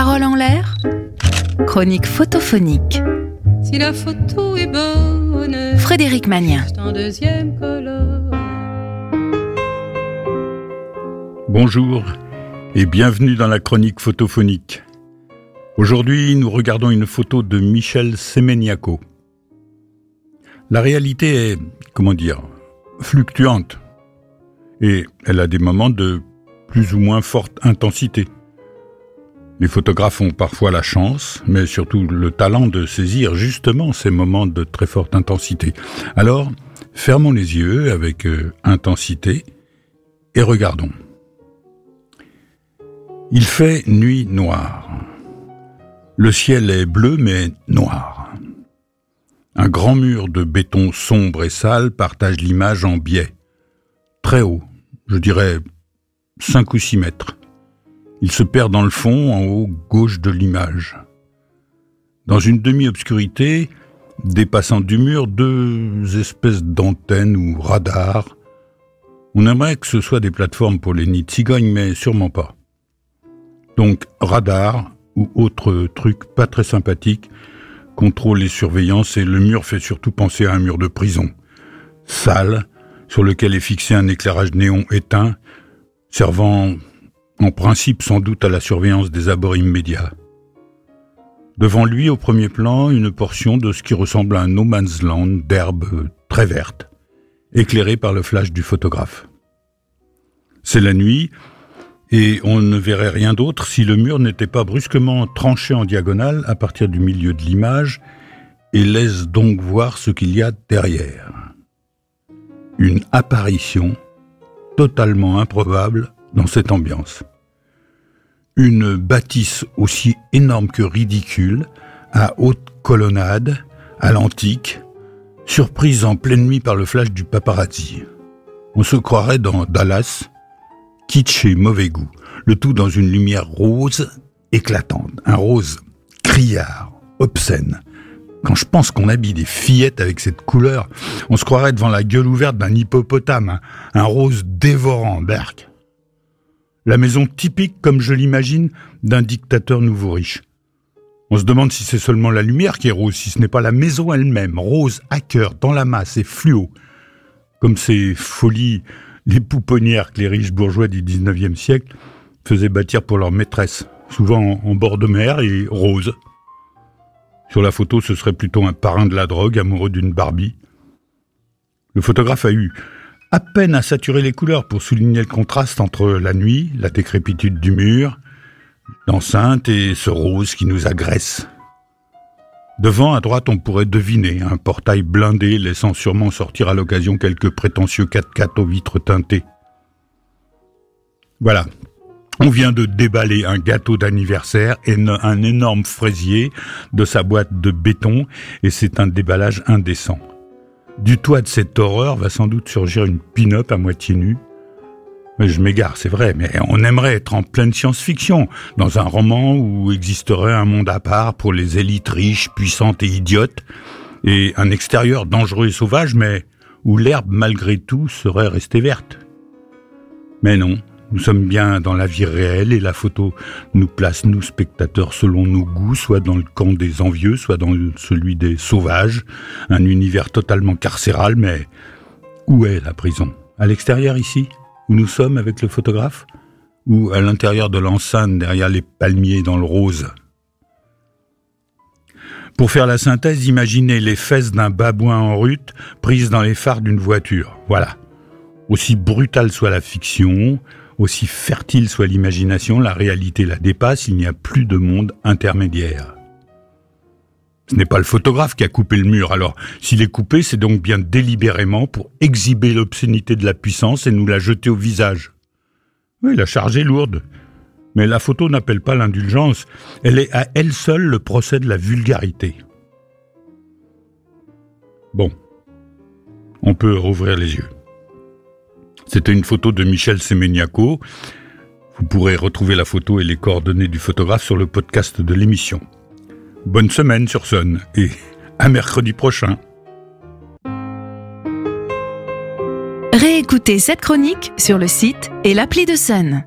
Parole en l'air Chronique photophonique. Si la photo est bonne, Frédéric Magnien. Bonjour et bienvenue dans la chronique photophonique. Aujourd'hui, nous regardons une photo de Michel Semeniaco. La réalité est, comment dire, fluctuante et elle a des moments de plus ou moins forte intensité. Les photographes ont parfois la chance, mais surtout le talent de saisir justement ces moments de très forte intensité. Alors, fermons les yeux avec euh, intensité et regardons. Il fait nuit noire. Le ciel est bleu mais noir. Un grand mur de béton sombre et sale partage l'image en biais. Très haut, je dirais 5 ou 6 mètres. Il se perd dans le fond, en haut gauche de l'image. Dans une demi-obscurité, dépassant du mur, deux espèces d'antennes ou radars. On aimerait que ce soit des plateformes pour les nids de cigognes, mais sûrement pas. Donc radar ou autre truc pas très sympathique, contrôle et surveillance et le mur fait surtout penser à un mur de prison. Sale, sur lequel est fixé un éclairage néon éteint, servant en principe sans doute à la surveillance des abords immédiats. Devant lui, au premier plan, une portion de ce qui ressemble à un no man's land d'herbe très verte, éclairée par le flash du photographe. C'est la nuit, et on ne verrait rien d'autre si le mur n'était pas brusquement tranché en diagonale à partir du milieu de l'image et laisse donc voir ce qu'il y a derrière. Une apparition totalement improbable dans cette ambiance. Une bâtisse aussi énorme que ridicule, à haute colonnade, à l'antique, surprise en pleine nuit par le flash du paparazzi. On se croirait dans Dallas, kitsch et mauvais goût, le tout dans une lumière rose éclatante, un rose criard, obscène. Quand je pense qu'on habille des fillettes avec cette couleur, on se croirait devant la gueule ouverte d'un hippopotame, un, rose dévorant, berk. La maison typique, comme je l'imagine, d'un dictateur nouveau riche. On se demande si c'est seulement la lumière qui est rose, si ce n'est pas la maison elle-même, rose à cœur, dans la masse et fluo, comme ces folies les pouponnières que les riches bourgeois du 19e siècle faisaient bâtir pour leurs maîtresses, souvent en bord de mer et rose. Sur la photo, ce serait plutôt un parrain de la drogue amoureux d'une Barbie. Le photographe a eu à peine à saturer les couleurs pour souligner le contraste entre la nuit, la décrépitude du mur, l'enceinte et ce rose qui nous agresse. Devant, à droite, on pourrait deviner un portail blindé laissant sûrement sortir à l'occasion quelques prétentieux 4x4 aux vitres teintées. Voilà. On vient de déballer un gâteau d'anniversaire et un énorme fraisier de sa boîte de béton et c'est un déballage indécent. Du toit de cette horreur va sans doute surgir une pin-up à moitié nue. Je m'égare, c'est vrai, mais on aimerait être en pleine science-fiction, dans un roman où existerait un monde à part pour les élites riches, puissantes et idiotes, et un extérieur dangereux et sauvage, mais où l'herbe, malgré tout, serait restée verte. Mais non, nous sommes bien dans la vie réelle et la photo nous place, nous spectateurs, selon nos goûts, soit dans le camp des envieux, soit dans celui des sauvages, un univers totalement carcéral, mais où est la prison? À l'extérieur ici? Où nous sommes avec le photographe? Ou à l'intérieur de l'enceinte derrière les palmiers dans le rose? Pour faire la synthèse, imaginez les fesses d'un babouin en rute prises dans les phares d'une voiture. Voilà. Aussi brutale soit la fiction, aussi fertile soit l'imagination, la réalité la dépasse, il n'y a plus de monde intermédiaire. Ce n'est pas le photographe qui a coupé le mur, alors s'il est coupé, c'est donc bien délibérément pour exhiber l'obscénité de la puissance et nous la jeter au visage. Oui, la charge est lourde. Mais la photo n'appelle pas l'indulgence, elle est à elle seule le procès de la vulgarité. Bon, on peut rouvrir les yeux. C'était une photo de Michel Semeniaco. Vous pourrez retrouver la photo et les coordonnées du photographe sur le podcast de l'émission. Bonne semaine sur Sun et à mercredi prochain. Réécoutez cette chronique sur le site et l'appli de Sun.